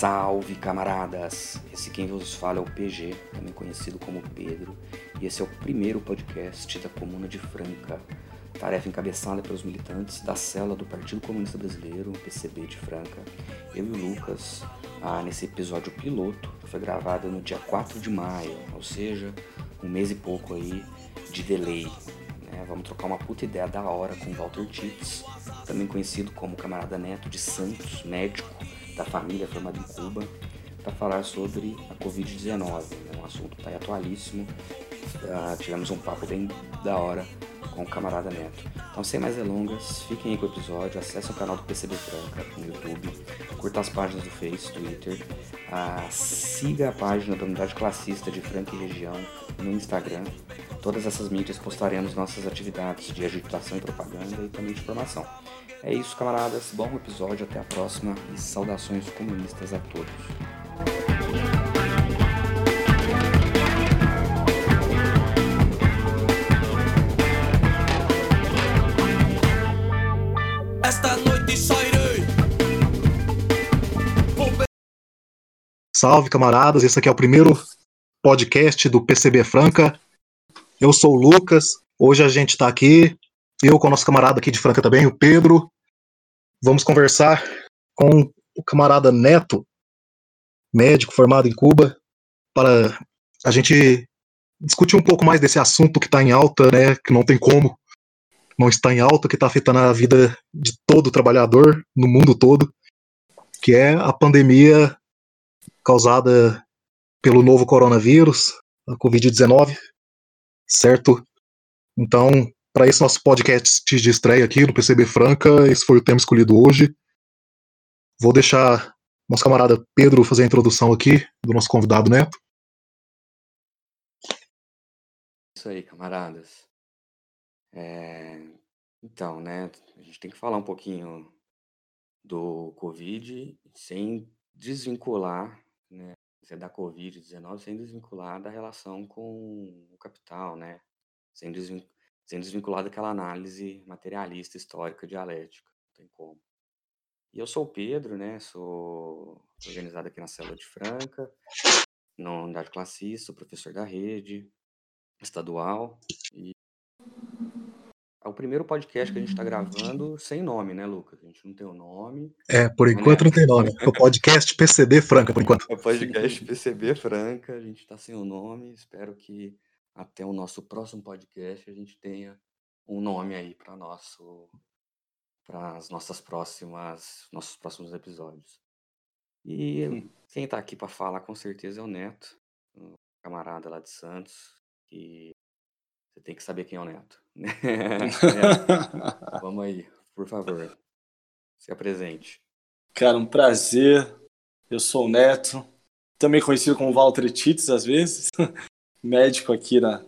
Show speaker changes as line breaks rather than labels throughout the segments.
Salve camaradas! Esse quem vos fala é o PG, também conhecido como Pedro, e esse é o primeiro podcast da Comuna de Franca, tarefa encabeçada pelos militantes da cela do Partido Comunista Brasileiro, PCB de Franca. Eu e o Lucas, ah, nesse episódio piloto, que foi gravado no dia 4 de maio, ou seja, um mês e pouco aí de delay. Né? Vamos trocar uma puta ideia da hora com Walter Tits, também conhecido como Camarada Neto de Santos, médico da família formada em Cuba, para falar sobre a Covid-19, né? um assunto está atualíssimo. Uh, tivemos um papo bem da hora com o camarada Neto. Então, sem mais delongas, fiquem aí com o episódio, acessem o canal do PCB Franca no YouTube, curta as páginas do Face, Twitter, uh, siga a página da Unidade Classista de Franca e Região no Instagram. Todas essas mídias postaremos nossas atividades de agitação e propaganda e também de formação. É isso, camaradas. Bom episódio, até a próxima e saudações comunistas a todos.
Esta noite sairei.
Salve, camaradas. Esse aqui é o primeiro podcast do PCB Franca. Eu sou o Lucas. Hoje a gente está aqui eu com o nosso camarada aqui de Franca também, o Pedro. Vamos conversar com o camarada Neto, médico formado em Cuba, para a gente discutir um pouco mais desse assunto que está em alta, né, que não tem como não está em alta, que está afetando a vida de todo trabalhador no mundo todo, que é a pandemia causada pelo novo coronavírus, a Covid-19, certo? Então, para esse nosso podcast de estreia aqui no PCB Franca, esse foi o tema escolhido hoje. Vou deixar nosso camarada Pedro fazer a introdução aqui do nosso convidado Neto.
Isso aí, camaradas. É... Então, né, a gente tem que falar um pouquinho do Covid sem desvincular, né, da Covid-19, sem desvincular da relação com o capital, né, sem desvincular sendo desvinculado daquela análise materialista, histórica, dialética. Não tem como. E eu sou o Pedro, né? Sou organizado aqui na Célula de Franca, na unidade classista, sou professor da rede estadual. E é o primeiro podcast que a gente está gravando sem nome, né, Lucas? A gente não tem o nome.
É, por enquanto não tem nome. É o podcast PCB Franca, por enquanto.
É o podcast PCB Franca, a gente está sem o nome. Espero que até o nosso próximo podcast a gente tenha um nome aí para nosso para as nossas próximas nossos próximos episódios. E hum. quem está aqui para falar com certeza é o Neto, um camarada lá de Santos, que você tem que saber quem é o Neto. É. Vamos aí, por favor. Se apresente.
Cara, um prazer. Eu sou o Neto, também conhecido como Walter Tits às vezes médico aqui na,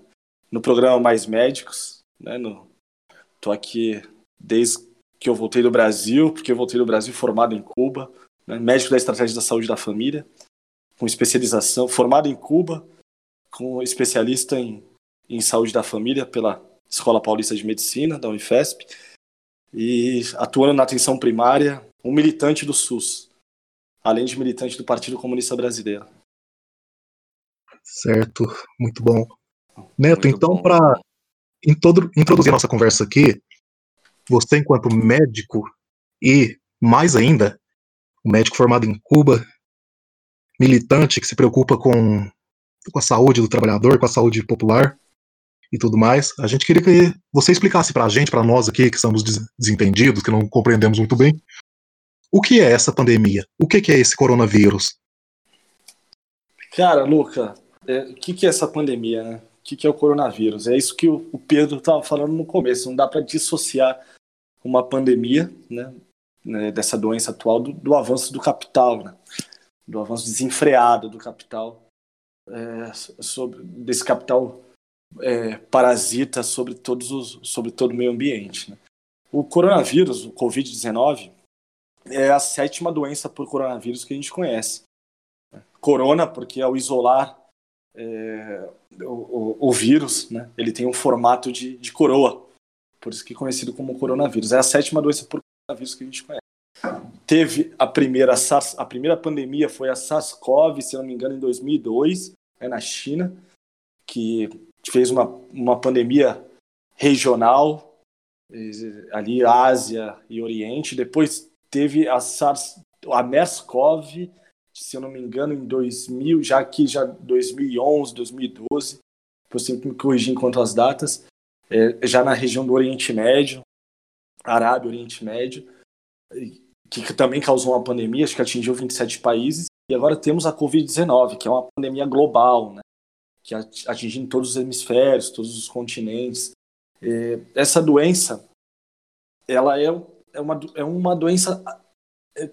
no programa Mais Médicos. Né, no, tô aqui desde que eu voltei do Brasil, porque eu voltei do Brasil formado em Cuba, né, médico da estratégia da saúde da família, com especialização, formado em Cuba, com especialista em, em saúde da família pela Escola Paulista de Medicina, da Unifesp, e atuando na atenção primária, um militante do SUS, além de militante do Partido Comunista Brasileiro.
Certo, muito bom. Neto, muito então, para introduzir a nossa conversa aqui, você, enquanto médico e, mais ainda, um médico formado em Cuba, militante que se preocupa com, com a saúde do trabalhador, com a saúde popular e tudo mais, a gente queria que você explicasse para a gente, para nós aqui que estamos desentendidos, que não compreendemos muito bem, o que é essa pandemia? O que é esse coronavírus?
Cara, Luca, é, o que, que é essa pandemia, né? O que, que é o coronavírus? É isso que o, o Pedro estava falando no começo. Não dá para dissociar uma pandemia, né, né, dessa doença atual do, do avanço do capital, né? do avanço desenfreado do capital, é, sobre, desse capital é, parasita sobre, todos os, sobre todo o meio ambiente. Né? O coronavírus, o Covid-19, é a sétima doença por coronavírus que a gente conhece. Corona, porque ao isolar é, o, o, o, vírus, né, ele tem um formato de, de coroa, por isso que é conhecido como coronavírus. É a sétima doença por coronavírus que a gente conhece. Teve a primeira a primeira pandemia foi a SARS-CoV, se não me engano, em 2002, né, na China, que fez uma, uma pandemia regional, ali Ásia e Oriente. Depois teve a SARS, a MERS-CoV, se eu não me engano, em 2000, já que já 2011, 2012, você me corrigir enquanto as datas, é, já na região do Oriente Médio, Arábia, Oriente Médio, que também causou uma pandemia, acho que atingiu 27 países, e agora temos a Covid-19, que é uma pandemia global, né, que atingindo todos os hemisférios, todos os continentes. É, essa doença, ela é, é, uma, é uma doença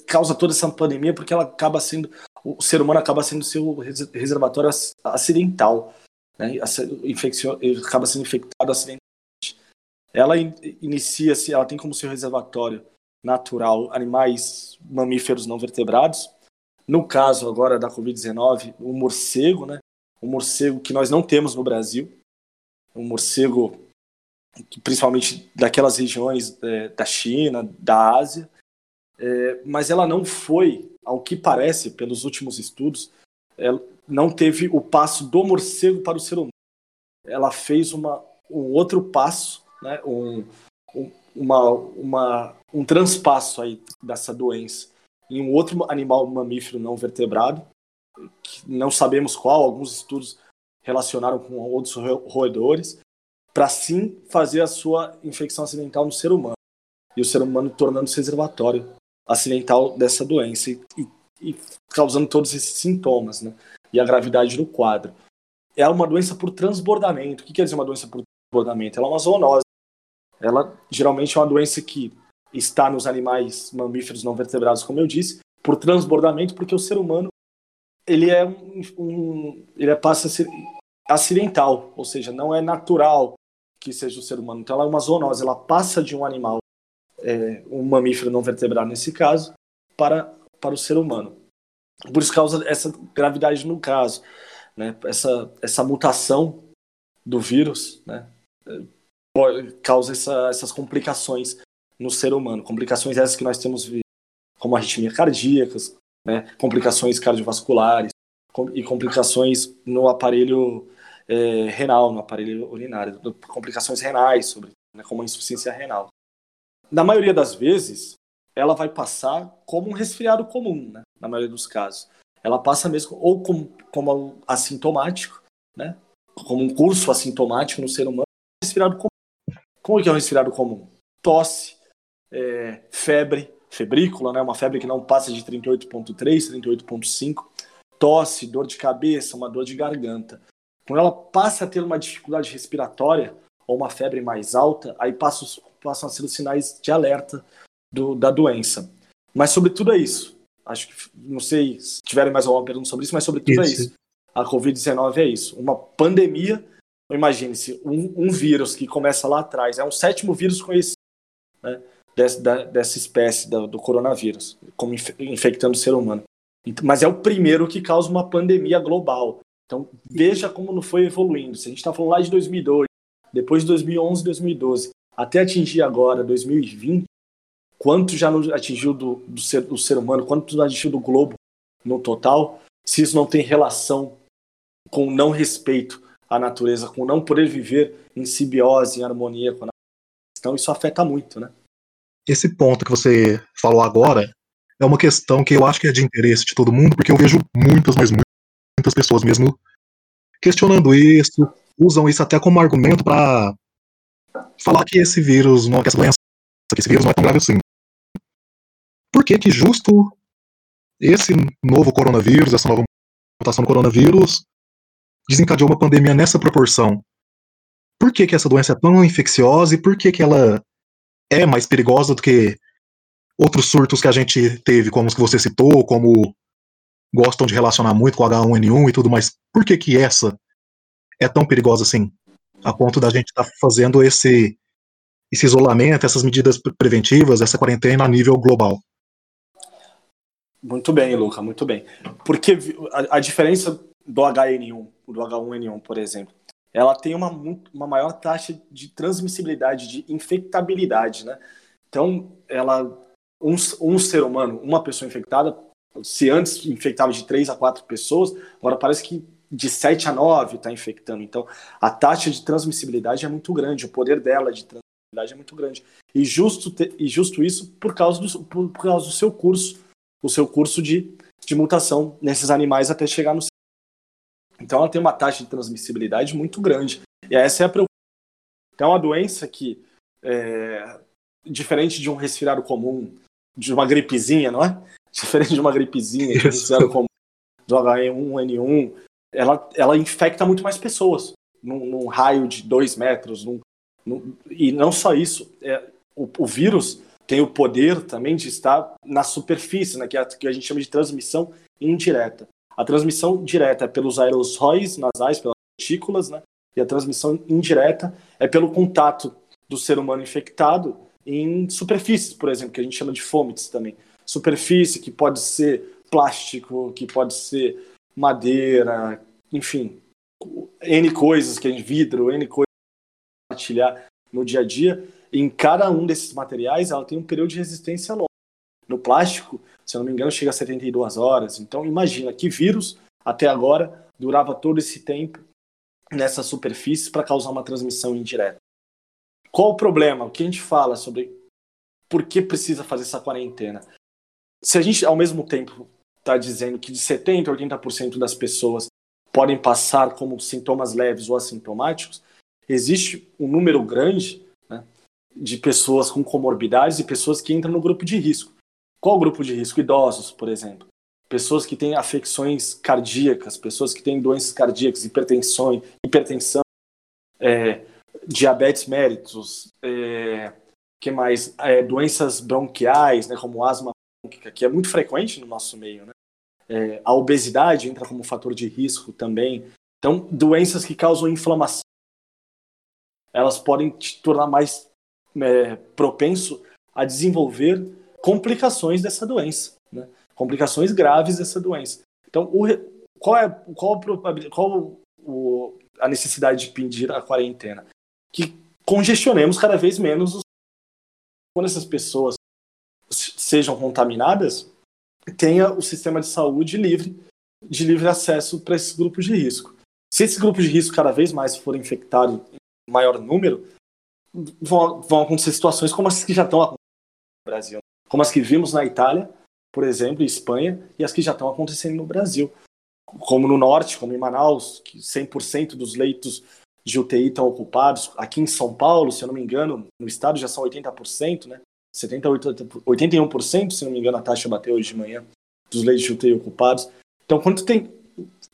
causa toda essa pandemia porque ela acaba sendo o ser humano acaba sendo seu reservatório acidental, né? Infeccio, acaba sendo infectado acidentalmente. Ela inicia-se, ela tem como seu reservatório natural animais mamíferos não vertebrados. No caso agora da Covid-19, o morcego, né? O morcego que nós não temos no Brasil, um morcego principalmente daquelas regiões é, da China, da Ásia, é, mas ela não foi, ao que parece, pelos últimos estudos, não teve o passo do morcego para o ser humano. Ela fez uma, um outro passo, né, um, um, uma, uma, um transpasso aí dessa doença em um outro animal mamífero não vertebrado, não sabemos qual, alguns estudos relacionaram com outros roedores, para sim fazer a sua infecção acidental no ser humano. E o ser humano tornando-se reservatório acidental dessa doença e, e, e causando todos esses sintomas, né? E a gravidade do quadro. É uma doença por transbordamento. O que quer dizer uma doença por transbordamento? Ela é uma zoonose. Ela geralmente é uma doença que está nos animais mamíferos não vertebrados, como eu disse, por transbordamento, porque o ser humano ele é um, um ele é, passa a ser acidental, ou seja, não é natural que seja o ser humano. Então ela é uma zoonose, ela passa de um animal é, um mamífero não vertebrado nesse caso, para, para o ser humano. Por isso causa essa gravidade no caso, né? essa, essa mutação do vírus né? causa essa, essas complicações no ser humano. Complicações essas que nós temos como arritmia cardíacas, né? complicações cardiovasculares e complicações no aparelho é, renal, no aparelho urinário, complicações renais, sobre, né? como a insuficiência renal na maioria das vezes, ela vai passar como um resfriado comum, né? na maioria dos casos. Ela passa mesmo ou como, como assintomático, né? como um curso assintomático no ser humano, resfriado comum. Como que é um resfriado comum? Tosse, é, febre, febrícula, né? uma febre que não passa de 38,3, 38,5, tosse, dor de cabeça, uma dor de garganta. Quando ela passa a ter uma dificuldade respiratória ou uma febre mais alta, aí passa os passam a ser os sinais de alerta do, da doença. Mas sobretudo é isso. Acho que, não sei se tiverem mais alguma pergunta sobre isso, mas sobretudo isso. é isso. A Covid-19 é isso. Uma pandemia, imagine-se, um, um, vírus que começa lá atrás, é um sétimo vírus conhecido né, dessa, da, dessa espécie do, do coronavírus, como inf, infectando o ser humano. Mas é o primeiro que causa uma pandemia global. Então, veja como não foi evoluindo. Se a gente está falando lá de 2002, depois de 2011, 2012, até atingir agora, 2020, quanto já atingiu do, do, ser, do ser humano, quanto atingiu do globo no total, se isso não tem relação com não respeito à natureza, com não poder viver em simbiose, em harmonia com a natureza. Então isso afeta muito, né?
Esse ponto que você falou agora é uma questão que eu acho que é de interesse de todo mundo, porque eu vejo muitas, mas muitas pessoas mesmo questionando isso, usam isso até como argumento para falar que esse vírus, não, que essa doença, que esse vírus não é tão grave assim. Por que que justo esse novo coronavírus, essa nova mutação do coronavírus, desencadeou uma pandemia nessa proporção? Por que que essa doença é tão infecciosa e por que que ela é mais perigosa do que outros surtos que a gente teve, como os que você citou, como gostam de relacionar muito com H1N1 e tudo mais. Por que que essa é tão perigosa assim? a ponto da gente estar tá fazendo esse, esse isolamento, essas medidas preventivas, essa quarentena a nível global?
Muito bem, Luca, muito bem. Porque a, a diferença do HN1, do H1N1, por exemplo, ela tem uma, uma maior taxa de transmissibilidade, de infectabilidade, né? Então, ela, um, um ser humano, uma pessoa infectada, se antes infectava de 3 a 4 pessoas, agora parece que de 7 a 9 está infectando. Então, a taxa de transmissibilidade é muito grande, o poder dela de transmissibilidade é muito grande. E justo, te, e justo isso por causa, do, por, por, causa do seu curso, o seu curso de, de mutação nesses animais até chegar no. Então, ela tem uma taxa de transmissibilidade muito grande. E essa é a preocupação. Então, é uma doença que, é, diferente de um resfriado comum, de uma gripezinha, não é? Diferente de uma gripezinha, de um resfriado comum, do H1N1, ela, ela infecta muito mais pessoas, num, num raio de dois metros. Num, num, e não só isso, é, o, o, vírus tem o poder também de estar na superfície, né, que, é, que a gente chama de transmissão indireta. A transmissão direta é pelos aerossóis nasais, pelas partículas, né, e a transmissão indireta é pelo contato do ser humano infectado em superfícies, por exemplo, que a gente chama de fomites também. Superfície que pode ser plástico, que pode ser madeira, enfim, N coisas que a gente, vidro, N coisas compartilhar no dia a dia. em cada um desses materiais, ela tem um período de resistência longo. No plástico, se eu não me engano, chega a 72 horas. Então, imagina que vírus, até agora, durava todo esse tempo nessas superfícies para causar uma transmissão indireta. Qual o problema? O que a gente fala sobre por que precisa fazer essa quarentena? Se a gente, ao mesmo tempo, está dizendo que de 70% a 80% das pessoas podem passar como sintomas leves ou assintomáticos, existe um número grande né, de pessoas com comorbidades e pessoas que entram no grupo de risco. Qual grupo de risco? Idosos, por exemplo. Pessoas que têm afecções cardíacas, pessoas que têm doenças cardíacas, hipertensão, hipertensão é, diabetes méritos, é, que mais? É, doenças bronquiais, né, como asma brônquica, que é muito frequente no nosso meio, né? É, a obesidade entra como fator de risco também. Então, doenças que causam inflamação, elas podem te tornar mais é, propenso a desenvolver complicações dessa doença, né? complicações graves dessa doença. Então, o, qual é qual, qual o, a necessidade de pedir a quarentena? Que congestionemos cada vez menos os, quando essas pessoas sejam contaminadas, tenha o sistema de saúde livre, de livre acesso para esses grupos de risco. Se esses grupos de risco cada vez mais forem infectados em maior número, vão, vão acontecer situações como as que já estão acontecendo no Brasil, como as que vimos na Itália, por exemplo, e Espanha, e as que já estão acontecendo no Brasil. Como no norte, como em Manaus, que 100% dos leitos de UTI estão ocupados. Aqui em São Paulo, se eu não me engano, no estado já são 80%, né? 78, 81%, se não me engano, a taxa bateu hoje de manhã, dos leitos de UTI ocupados. Então, quando tem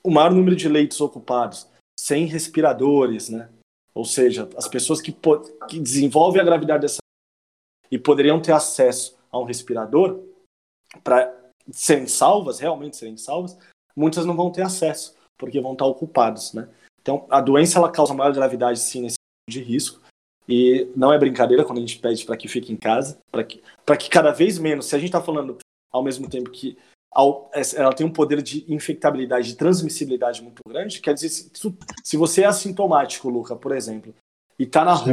o maior número de leitos ocupados, sem respiradores, né? Ou seja, as pessoas que, que desenvolvem a gravidade dessa e poderiam ter acesso a um respirador para serem salvas, realmente serem salvas, muitas não vão ter acesso, porque vão estar ocupados, né? Então, a doença ela causa maior gravidade sim nesse tipo de risco, e não é brincadeira quando a gente pede para que fique em casa, para que, que cada vez menos, se a gente está falando ao mesmo tempo que ela tem um poder de infectabilidade, de transmissibilidade muito grande, quer dizer, se, se você é assintomático, Luca, por exemplo, e está na Sim.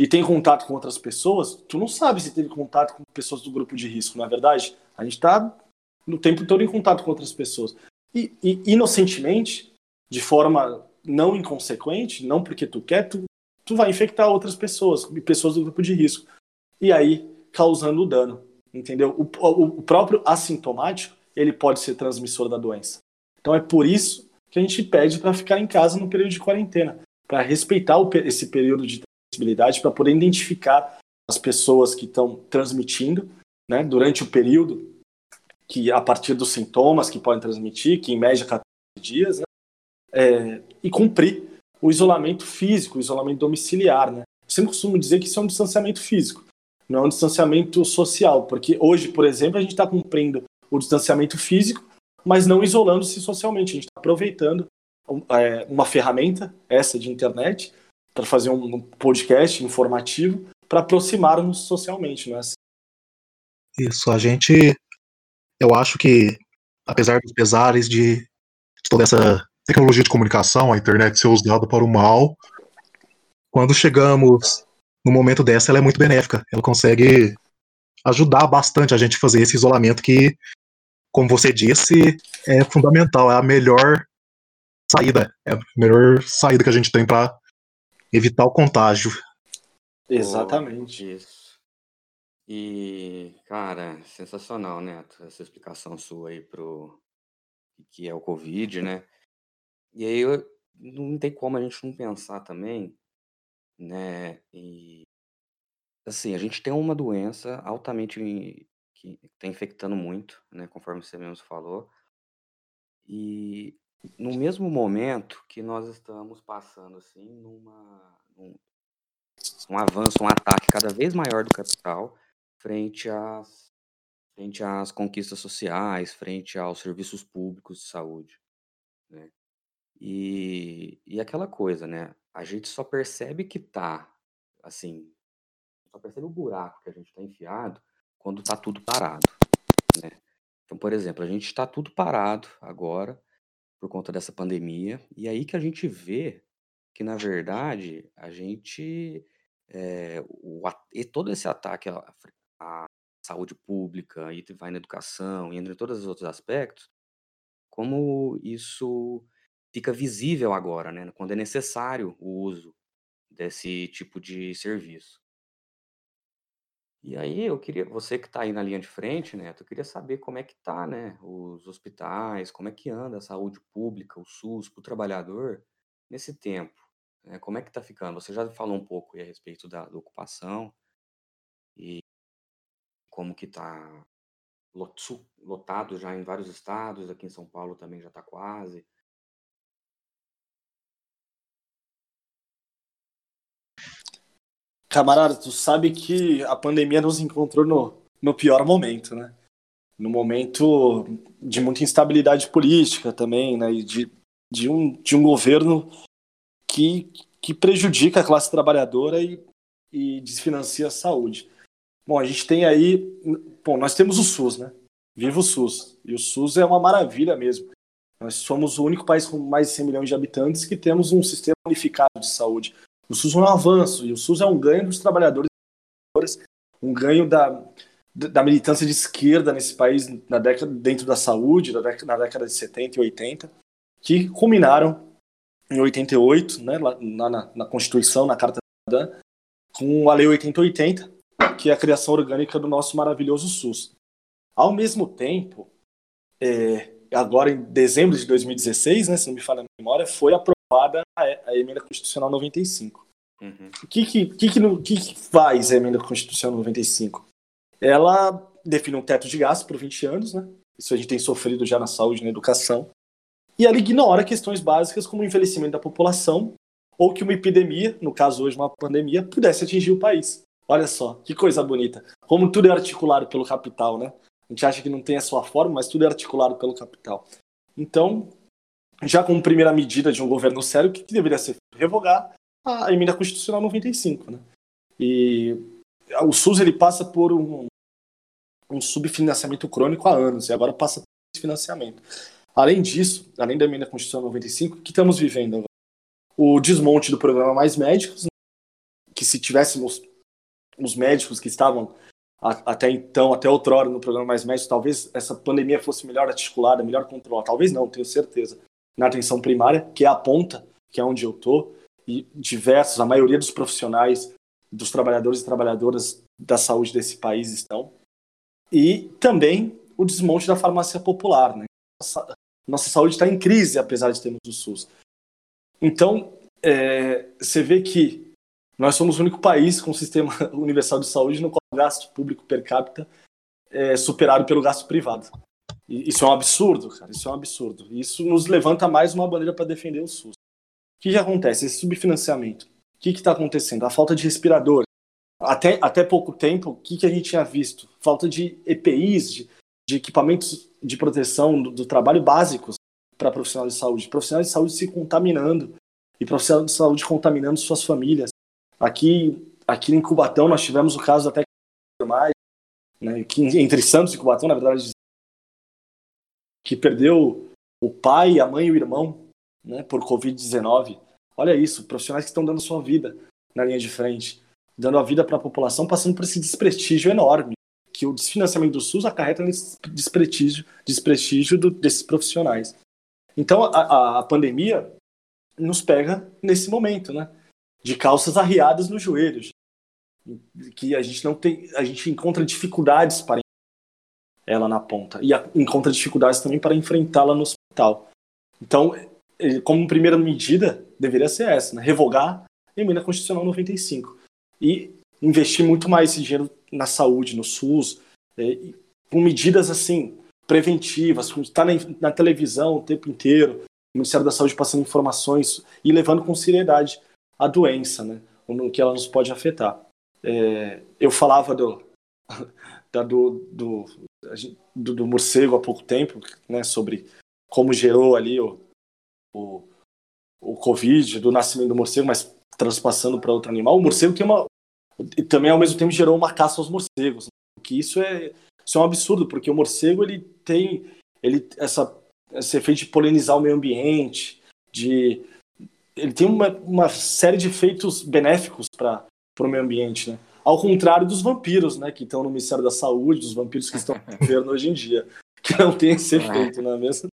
E tem contato com outras pessoas, tu não sabe se teve contato com pessoas do grupo de risco, não é verdade? A gente está no tempo todo em contato com outras pessoas. E, e inocentemente, de forma não inconsequente, não porque tu quer, tu tu vai infectar outras pessoas, pessoas do grupo de risco. E aí, causando dano, entendeu? O, o, o próprio assintomático, ele pode ser transmissor da doença. Então é por isso que a gente pede para ficar em casa no período de quarentena, para respeitar o, esse período de transmissibilidade, para poder identificar as pessoas que estão transmitindo né, durante o período, que a partir dos sintomas que podem transmitir, que em média 14 dias, né, é, e cumprir o isolamento físico, o isolamento domiciliar, né? Eu sempre costumo dizer que isso é um distanciamento físico, não é um distanciamento social, porque hoje, por exemplo, a gente está cumprindo o distanciamento físico, mas não isolando-se socialmente. A gente está aproveitando é, uma ferramenta, essa de internet, para fazer um podcast informativo, para aproximarmos socialmente, não é assim?
Isso, a gente eu acho que, apesar dos pesares de, toda essa tecnologia de comunicação, a internet ser usada para o mal, quando chegamos no momento dessa, ela é muito benéfica. Ela consegue ajudar bastante a gente a fazer esse isolamento que, como você disse, é fundamental, é a melhor saída, é a melhor saída que a gente tem para evitar o contágio.
Exatamente.
Isso. E, cara, sensacional, né? Essa explicação sua aí pro que é o Covid, né? E aí eu, não tem como a gente não pensar também, né? E assim, a gente tem uma doença altamente que está infectando muito, né? Conforme você mesmo falou. E no mesmo momento que nós estamos passando assim numa um, um avanço, um ataque cada vez maior do capital frente às frente às conquistas sociais, frente aos serviços públicos de saúde, né? E, e aquela coisa, né? A gente só percebe que tá, assim, só percebe o buraco que a gente está enfiado quando tá tudo parado, né? Então, por exemplo, a gente está tudo parado agora por conta dessa pandemia, e aí que a gente vê que, na verdade, a gente, é, o, e todo esse ataque à, à saúde pública, e vai na educação, e entre todos os outros aspectos, como isso fica visível agora, né, quando é necessário o uso desse tipo de serviço. E aí eu queria, você que está aí na linha de frente, Neto, eu queria saber como é que tá, né, os hospitais, como é que anda a saúde pública, o SUS, para o trabalhador nesse tempo, né? Como é que tá ficando? Você já falou um pouco aí a respeito da, da ocupação e como que tá lotado já em vários estados, aqui em São Paulo também já está quase.
Camarada, tu sabe que a pandemia nos encontrou no, no pior momento, né? No momento de muita instabilidade política também, né? E de, de, um, de um governo que, que prejudica a classe trabalhadora e, e desfinancia a saúde. Bom, a gente tem aí. Bom, nós temos o SUS, né? Viva o SUS. E o SUS é uma maravilha mesmo. Nós somos o único país com mais de 100 milhões de habitantes que temos um sistema unificado de saúde. O SUS é um avanço e o SUS é um ganho dos trabalhadores, um ganho da, da militância de esquerda nesse país na década, dentro da saúde, na década, na década de 70 e 80, que culminaram em 88, né, lá, na, na Constituição, na Carta Cidadã, com a Lei 8080, que é a criação orgânica do nosso maravilhoso SUS. Ao mesmo tempo, é, agora em dezembro de 2016, né, se não me falha a memória, foi aprovado aprovada a, emenda constitucional 95. Uhum. O que que, que, que, que, faz a emenda constitucional 95? Ela define um teto de gasto por 20 anos, né? Isso a gente tem sofrido já na saúde e na educação. E ela ignora questões básicas como o envelhecimento da população ou que uma epidemia, no caso hoje uma pandemia, pudesse atingir o país. Olha só, que coisa bonita. Como tudo é articulado pelo capital, né? A gente acha que não tem a sua forma, mas tudo é articulado pelo capital. Então, já como primeira medida de um governo sério, que deveria ser revogar a emenda constitucional 95, né? E o SUS ele passa por um, um subfinanciamento crônico há anos e agora passa por esse financiamento. Além disso, além da emenda constitucional 95, o que estamos vivendo agora? O desmonte do programa Mais Médicos, que se tivéssemos os médicos que estavam até então, até outrora no programa Mais Médicos, talvez essa pandemia fosse melhor articulada, melhor controlada. Talvez não, tenho certeza na atenção primária, que é a ponta, que é onde eu tô, e diversos, a maioria dos profissionais, dos trabalhadores e trabalhadoras da saúde desse país estão. E também o desmonte da farmácia popular, né? Nossa, nossa saúde está em crise, apesar de termos o SUS. Então, é, você vê que nós somos o único país com sistema universal de saúde no qual o gasto público per capita é superado pelo gasto privado. Isso é um absurdo, cara. Isso é um absurdo. Isso nos levanta mais uma bandeira para defender o SUS. O que, que acontece? Esse subfinanciamento. O que está acontecendo? A falta de respirador. Até, até pouco tempo, o que, que a gente tinha visto? Falta de EPIs, de, de equipamentos de proteção do, do trabalho básicos para profissionais de saúde. Profissionais de saúde se contaminando e profissionais de saúde contaminando suas famílias. Aqui, aqui em Cubatão, nós tivemos o caso até mais, né, que entre Santos e Cubatão, na verdade, que perdeu o pai, a mãe e o irmão né, por Covid-19. Olha isso, profissionais que estão dando sua vida na linha de frente, dando a vida para a população, passando por esse desprestígio enorme que o desfinanciamento do SUS acarreta nesse desprestígio, desprestígio do, desses profissionais. Então, a, a, a, pandemia nos pega nesse momento, né? De calças arriadas nos joelhos, que a gente não tem, a gente encontra dificuldades para ela na ponta e a, encontra dificuldades também para enfrentá-la no hospital. Então, como primeira medida, deveria ser essa, né? revogar a emenda constitucional 95 e investir muito mais esse dinheiro na saúde, no SUS, é, com medidas assim preventivas, estar na, na, televisão o tempo inteiro, o Ministério da Saúde passando informações e levando com seriedade a doença, né, no que ela nos pode afetar. É, eu falava do, da, do, do, do, do, morcego há pouco tempo, né, sobre como gerou ali o, o, o Covid, do nascimento do morcego, mas transpassando para outro animal. O morcego tem uma, e também ao mesmo tempo gerou uma caça aos morcegos. Né? Que isso é, isso é um absurdo, porque o morcego ele tem ele, essa, esse efeito de polinizar o meio ambiente, de ele tem uma, uma série de efeitos benéficos para o meio ambiente, né? Ao contrário dos vampiros, né, que estão no Ministério da Saúde, dos vampiros que estão no governo hoje em dia, que não tem esse efeito, não é mesmo?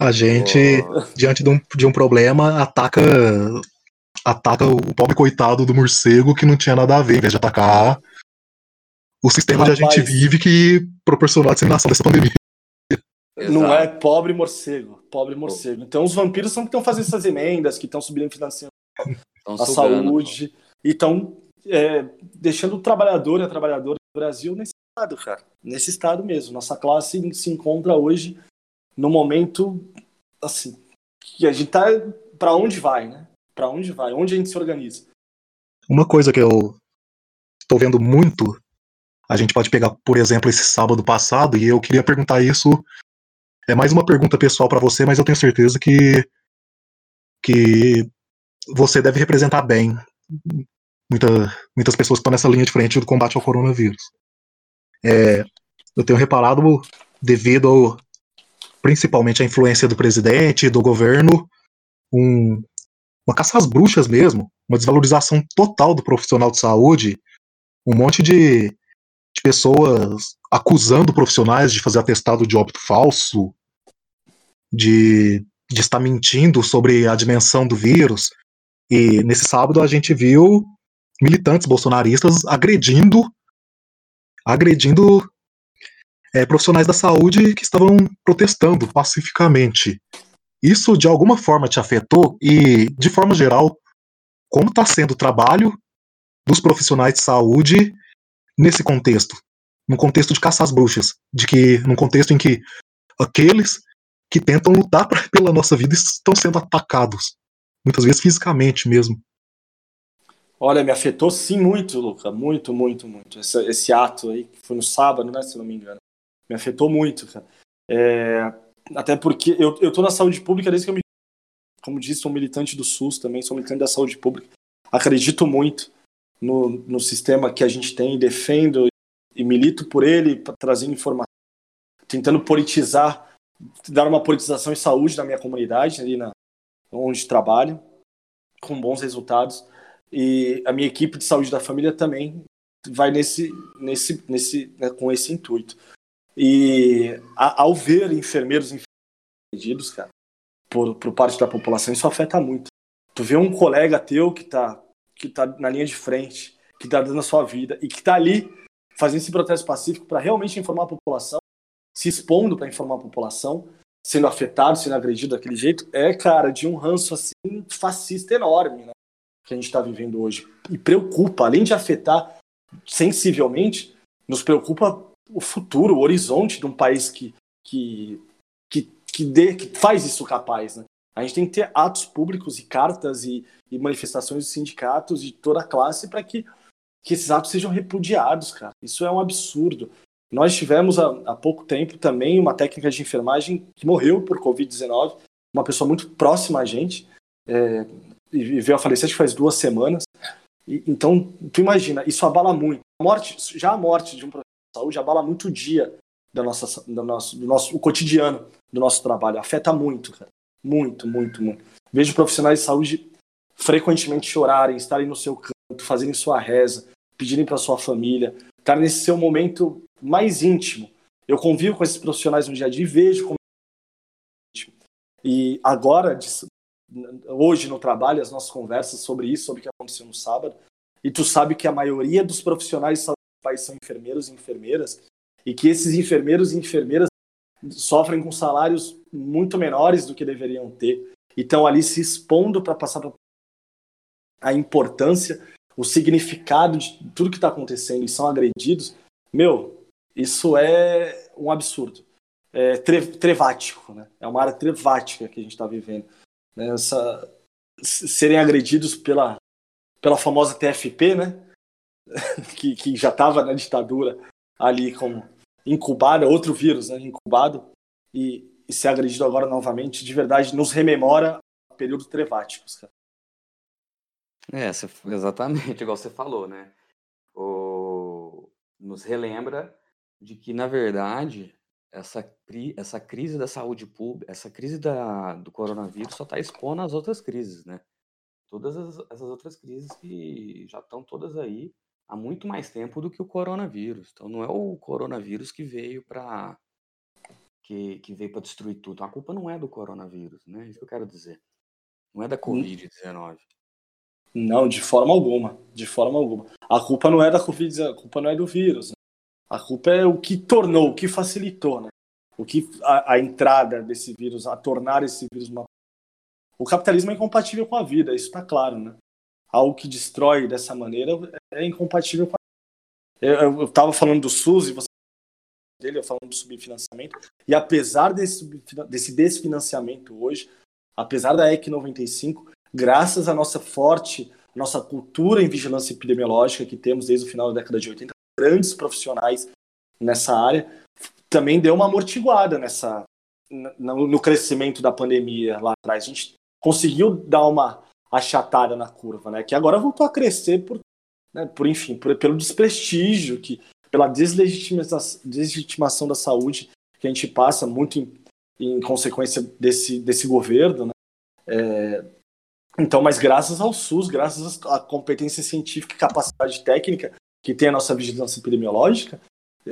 A gente, oh. diante de um, de um problema, ataca ataca o pobre coitado do morcego que não tinha nada a ver, em vez de atacar o sistema Rapaz, onde a gente vive que proporcionou a disseminação dessa pandemia.
Não é pobre morcego, pobre morcego. Então os vampiros são que estão fazendo essas emendas, que estão subindo financiando a saúde pô. e estão é, deixando o trabalhador e a trabalhadora do Brasil nesse estado, cara. Nesse estado mesmo. Nossa classe se encontra hoje no momento assim que a gente tá para onde vai, né? para onde vai, onde a gente se organiza.
Uma coisa que eu estou vendo muito, a gente pode pegar, por exemplo, esse sábado passado, e eu queria perguntar isso. É mais uma pergunta pessoal para você, mas eu tenho certeza que que você deve representar bem muita, muitas pessoas que estão nessa linha de frente do combate ao coronavírus. É, eu tenho reparado, devido ao, principalmente à influência do presidente, do governo, um, uma caça às bruxas mesmo, uma desvalorização total do profissional de saúde, um monte de, de pessoas acusando profissionais de fazer atestado de óbito falso, de, de estar mentindo sobre a dimensão do vírus. E nesse sábado a gente viu militantes bolsonaristas agredindo agredindo é, profissionais da saúde que estavam protestando pacificamente. Isso de alguma forma te afetou e, de forma geral, como está sendo o trabalho dos profissionais de saúde nesse contexto? No contexto de caçar as bruxas, de que, num contexto em que aqueles que tentam lutar pela nossa vida estão sendo atacados, muitas vezes fisicamente mesmo.
Olha, me afetou sim muito, Luca, muito, muito, muito. Esse, esse ato aí, que foi no sábado, né, se não me engano, me afetou muito, cara. É, até porque eu, eu tô na saúde pública desde que eu me. Como disse, sou militante do SUS também, sou militante da saúde pública. Acredito muito no, no sistema que a gente tem, defendo e milito por ele, trazendo informação, tentando politizar, dar uma politização em saúde na minha comunidade, ali na, onde trabalho, com bons resultados. E a minha equipe de saúde da família também vai nesse, nesse, nesse, né, com esse intuito. E a, ao ver enfermeiros enfermeiros, cara, por, por parte da população, isso afeta muito. Tu vê um colega teu que tá, que tá na linha de frente, que tá dando a sua vida e que tá ali fazendo esse protesto pacífico para realmente informar a população, se expondo para informar a população, sendo afetado, sendo agredido daquele jeito, é, cara, de um ranço assim fascista enorme, né? Que a gente está vivendo hoje. E preocupa, além de afetar sensivelmente, nos preocupa o futuro, o horizonte de um país que, que, que, que, dê, que faz isso capaz. Né? A gente tem que ter atos públicos e cartas e, e manifestações de sindicatos de toda a classe para que, que esses atos sejam repudiados, cara. Isso é um absurdo. Nós tivemos há, há pouco tempo também uma técnica de enfermagem que morreu por Covid-19, uma pessoa muito próxima a gente, é, e veio a falecer, faz duas semanas. E, então, tu imagina, isso abala muito. A morte, já a morte de um saúde abala muito o dia da nossa, do nosso, do nosso o cotidiano do nosso trabalho. Afeta muito, cara. Muito, muito, muito. Vejo profissionais de saúde frequentemente chorarem, estarem no seu canto, fazerem sua reza, pedirem para sua família, estar nesse seu momento mais íntimo. Eu convivo com esses profissionais no dia a dia e vejo como e agora, hoje no trabalho, as nossas conversas sobre isso, sobre o que aconteceu no sábado, e tu sabe que a maioria dos profissionais do país são enfermeiros e enfermeiras, e que esses enfermeiros e enfermeiras sofrem com salários muito menores do que deveriam ter, e estão ali se expondo para passar a importância, o significado de tudo que está acontecendo e são agredidos, meu, isso é um absurdo. É tre trevático, né? É uma área trevática que a gente está vivendo. Né? Essa, serem agredidos pela, pela famosa TFP, né? que, que já estava na ditadura ali como incubada, outro vírus, né? Incubado, e, e ser agredido agora novamente, de verdade, nos rememora períodos treváticos, cara.
É, exatamente, igual você falou, né? O, nos relembra de que, na verdade, essa, essa crise da saúde pública, essa crise da, do coronavírus só está expondo as outras crises, né? Todas as, essas outras crises que já estão todas aí há muito mais tempo do que o coronavírus. Então não é o coronavírus que veio para que, que veio para destruir tudo. Então, a culpa não é do coronavírus, né? Isso que eu quero dizer. Não é da hum. Covid-19.
Não, de forma alguma. De forma alguma. A culpa não é da Covid, a culpa não é do vírus. A culpa é o que tornou, o que facilitou, né? O que a, a entrada desse vírus, a tornar esse vírus uma. O capitalismo é incompatível com a vida, isso está claro, né? Algo que destrói dessa maneira é incompatível com a Eu estava falando do SUS e você dele, eu falando do subfinanciamento, e apesar desse, desse desfinanciamento hoje, apesar da EC 95, graças à nossa forte, nossa cultura em vigilância epidemiológica que temos desde o final da década de 80, grandes profissionais nessa área, também deu uma amortiguada nessa no, no crescimento da pandemia lá atrás. A gente conseguiu dar uma achatada na curva, né? Que agora voltou a crescer por, né, por enfim, por, pelo desprestígio, que, pela deslegitimação, deslegitimação da saúde que a gente passa muito em, em consequência desse, desse governo, né? É, então, mas graças ao SUS, graças à competência científica e capacidade técnica, que tem a nossa vigilância epidemiológica,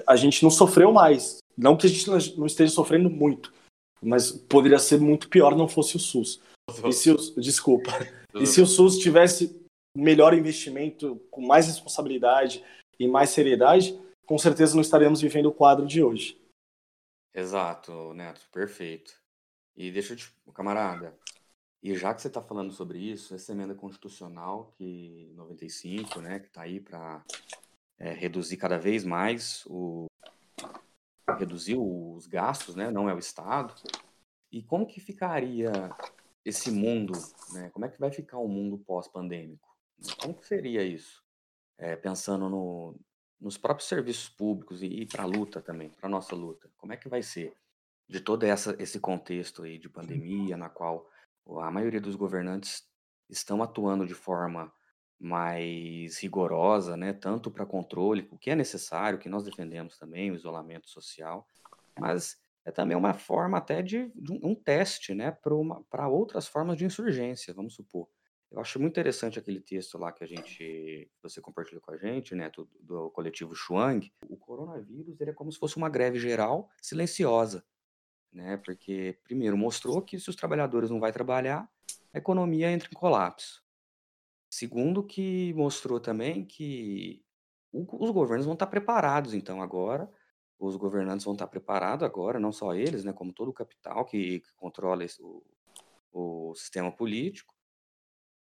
a gente não sofreu mais. Não que a gente não esteja sofrendo muito, mas poderia ser muito pior não fosse o SUS. E se o, desculpa. E se o SUS tivesse melhor investimento, com mais responsabilidade e mais seriedade, com certeza não estaríamos vivendo o quadro de hoje.
Exato, Neto, perfeito. E deixa eu te, camarada, e já que você está falando sobre isso, essa emenda constitucional que 95, né, que está aí para é, reduzir cada vez mais o reduzir os gastos, né, não é o Estado. E como que ficaria esse mundo, né? Como é que vai ficar o mundo pós-pandêmico? Como que seria isso? É, pensando no, nos próprios serviços públicos e, e para a luta também, para a nossa luta. Como é que vai ser de todo essa, esse contexto aí de pandemia, na qual a maioria dos governantes estão atuando de forma mais rigorosa, né, tanto para controle, o que é necessário, que nós defendemos também, o isolamento social, mas é também uma forma até de, de um, teste né, para outras formas de insurgência, vamos supor. Eu acho muito interessante aquele texto lá que a gente, você compartilhou com a gente, né, do, do coletivo Shuang. O coronavírus ele é como se fosse uma greve geral silenciosa, né? Porque, primeiro, mostrou que se os trabalhadores não vão trabalhar, a economia entra em colapso. Segundo, que mostrou também que o- os governos vão estar preparados, então, agora. Os governantes vão estar preparados agora, não só eles, né, como todo o capital que, que controla esse- o, o sistema político,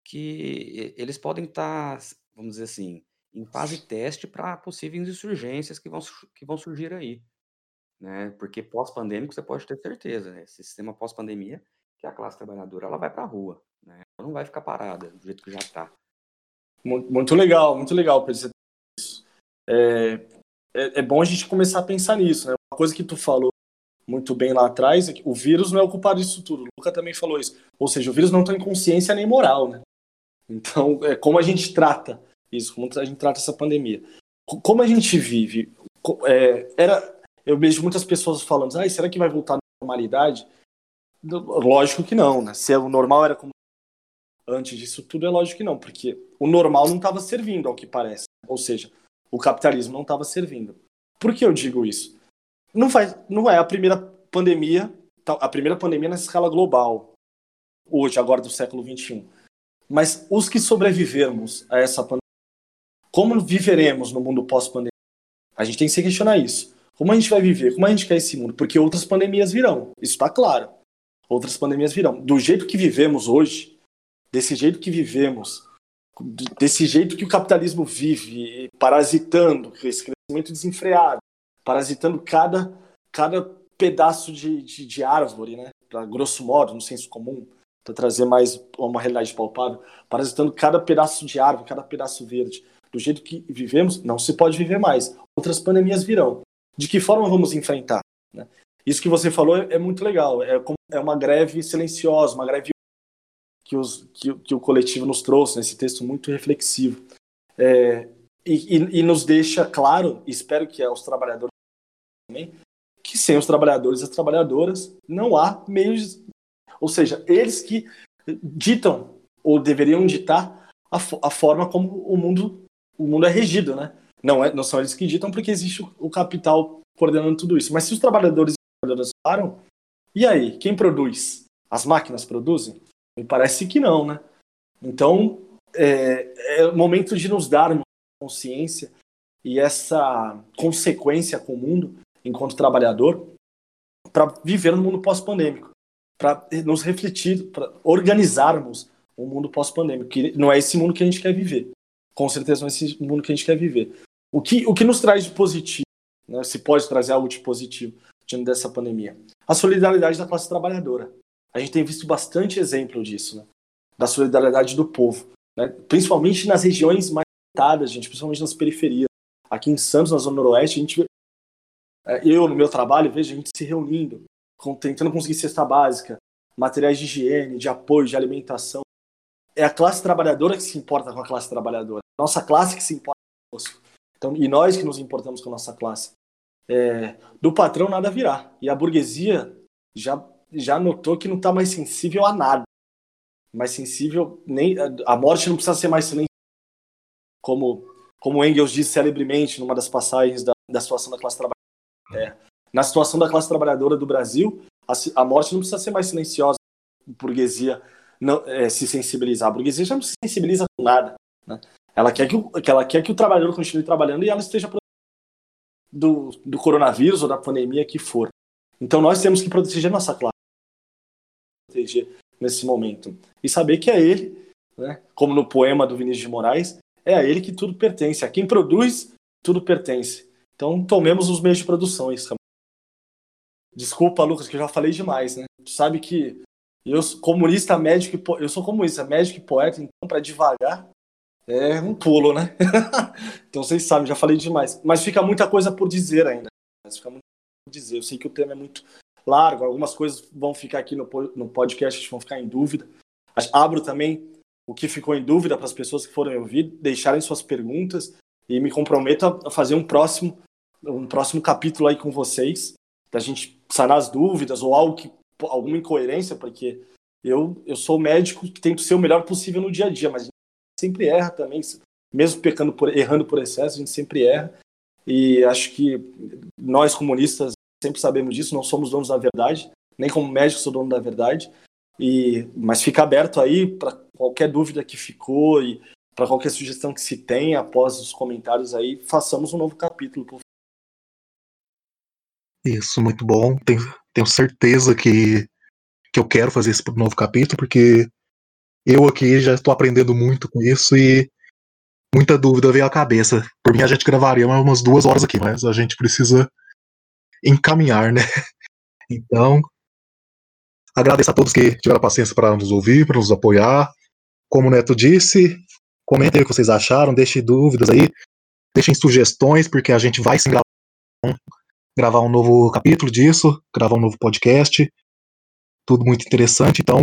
que eles podem estar, vamos dizer assim, em fase teste para possíveis insurgências que vão, que vão surgir aí né? Porque pós-pandêmico você pode ter certeza, né? Esse sistema pós-pandemia, que a classe trabalhadora ela vai para a rua, né? Ela não vai ficar parada do jeito que já está.
Muito legal, muito legal isso. É, é, é, bom a gente começar a pensar nisso, né? Uma coisa que tu falou muito bem lá atrás é que o vírus não é o culpado disso tudo. O Luca também falou isso. Ou seja, o vírus não tem consciência nem moral, né? Então, é como a gente trata isso, como a gente trata essa pandemia. Como a gente vive, é, era eu vejo muitas pessoas falando, ah, será que vai voltar à normalidade? Lógico que não, né? Se o normal era como antes disso tudo, é lógico que não, porque o normal não estava servindo, ao que parece. Ou seja, o capitalismo não estava servindo. Por que eu digo isso? Não, faz, não é a primeira pandemia, a primeira pandemia na escala global, hoje, agora do século XXI. Mas os que sobrevivermos a essa pandemia, como viveremos no mundo pós-pandemia? A gente tem que se questionar isso. Como a gente vai viver? Como a gente quer esse mundo? Porque outras pandemias virão. Isso está claro. Outras pandemias virão. Do jeito que vivemos hoje, desse jeito que vivemos, desse jeito que o capitalismo vive, parasitando, esse crescimento desenfreado, parasitando cada, cada pedaço de, de, de árvore, né? Pra, grosso modo, no senso comum, para trazer mais uma realidade palpável, parasitando cada pedaço de árvore, cada pedaço verde. Do jeito que vivemos, não se pode viver mais. Outras pandemias virão. De que forma vamos enfrentar? Né? Isso que você falou é, é muito legal. É, é uma greve silenciosa, uma greve que, os, que, que o coletivo nos trouxe, nesse texto muito reflexivo. É, e, e, e, nos deixa claro, espero que aos trabalhadores também, que sem os trabalhadores e as trabalhadoras não há meios, ou seja, eles que ditam ou deveriam ditar a, a forma como o mundo o mundo é regido, né? Não, é, não são eles que ditam porque existe o, capital coordenando tudo isso. Mas se os trabalhadores e trabalhadoras param, e aí? Quem produz? As máquinas produzem? Me parece que não, né? Então, é, é momento de nos darmos consciência e essa consequência com o mundo, enquanto trabalhador, para viver no mundo pós-pandêmico, para nos refletir, para organizarmos o um mundo pós-pandêmico, que não é esse mundo que a gente quer viver. Com certeza não é esse mundo que a gente quer viver. O que, o que nos traz de positivo, né, se pode trazer algo de positivo diante dessa pandemia? A solidariedade da classe trabalhadora. A gente tem visto bastante exemplo disso, né? da solidariedade do povo, né? principalmente nas regiões mais limitadas, gente, principalmente nas periferias. Aqui em Santos, na Zona Noroeste, a gente é, eu no meu trabalho vejo a gente se reunindo, tentando conseguir cesta básica, materiais de higiene, de apoio, de alimentação. É a classe trabalhadora que se importa com a classe trabalhadora. Nossa classe que se importa conosco. Então, e nós que nos importamos com a nossa classe. É, do patrão nada virá. E a burguesia já já notou que não está mais sensível a nada. Mais sensível, nem a morte não precisa ser mais silenciosa. Como, como Engels diz celebremente numa das passagens da, da situação da classe trabalhadora. É, na situação da classe trabalhadora do Brasil, a, a morte não precisa ser mais silenciosa. A burguesia não, é, se sensibilizar. A burguesia já não se sensibiliza com nada. Né? Ela, quer que o, ela quer que o trabalhador continue trabalhando e ela esteja do, do coronavírus ou da pandemia que for. Então nós temos que proteger nossa classe proteger nesse momento. E saber que é ele, né, como no poema do Vinícius de Moraes, é a ele que tudo pertence. A quem produz, tudo pertence. Então tomemos os meios de produção. Isso. Desculpa, Lucas, que eu já falei demais, né? Tu sabe que eu comunista, médico, eu sou comunista, médico e poeta, então para devagar é um pulo, né? então vocês sabem, já falei demais. Mas fica muita coisa por dizer ainda. Mas fica muito por dizer. Eu sei que o tema é muito largo, algumas coisas vão ficar aqui no, podcast, vão ficar em dúvida. Abro também o que ficou em dúvida para as pessoas que foram ouvir, deixarem suas perguntas e me comprometo a fazer um próximo, um próximo capítulo aí com vocês, para a gente sanar as dúvidas ou algo que, alguma incoerência, porque eu, eu sou médico que tento ser o melhor possível no dia a dia, mas sempre erra também, mesmo pecando por, errando por excesso, a gente sempre erra. E acho que nós comunistas sempre sabemos disso, não somos donos da verdade, nem como médico sou dono da verdade. E, mas fica aberto aí para qualquer dúvida que ficou e para qualquer sugestão que se tenha após os comentários aí, façamos um novo capítulo. Por...
Isso, muito bom. Tenho, tenho certeza que, que eu quero fazer esse novo capítulo, porque eu aqui já estou aprendendo muito com isso e muita dúvida veio à cabeça. Por mim, a gente gravaria umas duas horas aqui, mas a gente precisa encaminhar, né? Então, agradeço a todos que tiveram paciência para nos ouvir, para nos apoiar. Como o Neto disse, comentem o que vocês acharam, deixem dúvidas aí, deixem sugestões, porque a gente vai gravar, gravar um novo capítulo disso, gravar um novo podcast. Tudo muito interessante, então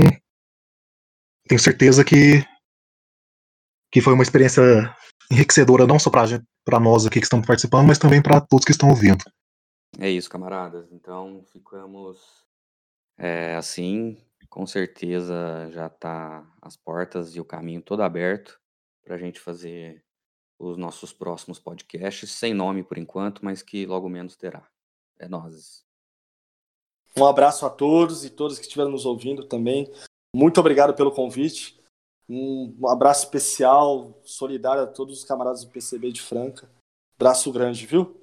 tenho certeza que, que foi uma experiência enriquecedora não só para nós aqui que estamos participando, mas também para todos que estão ouvindo.
É isso, camaradas. Então ficamos é, assim. Com certeza já está as portas e o caminho todo aberto para a gente fazer os nossos próximos podcasts, sem nome por enquanto, mas que logo menos terá. É nós.
Um abraço a todos e todas que estiveram nos ouvindo também. Muito obrigado pelo convite. Um abraço especial, solidário a todos os camaradas do PCB de Franca. Abraço grande, viu?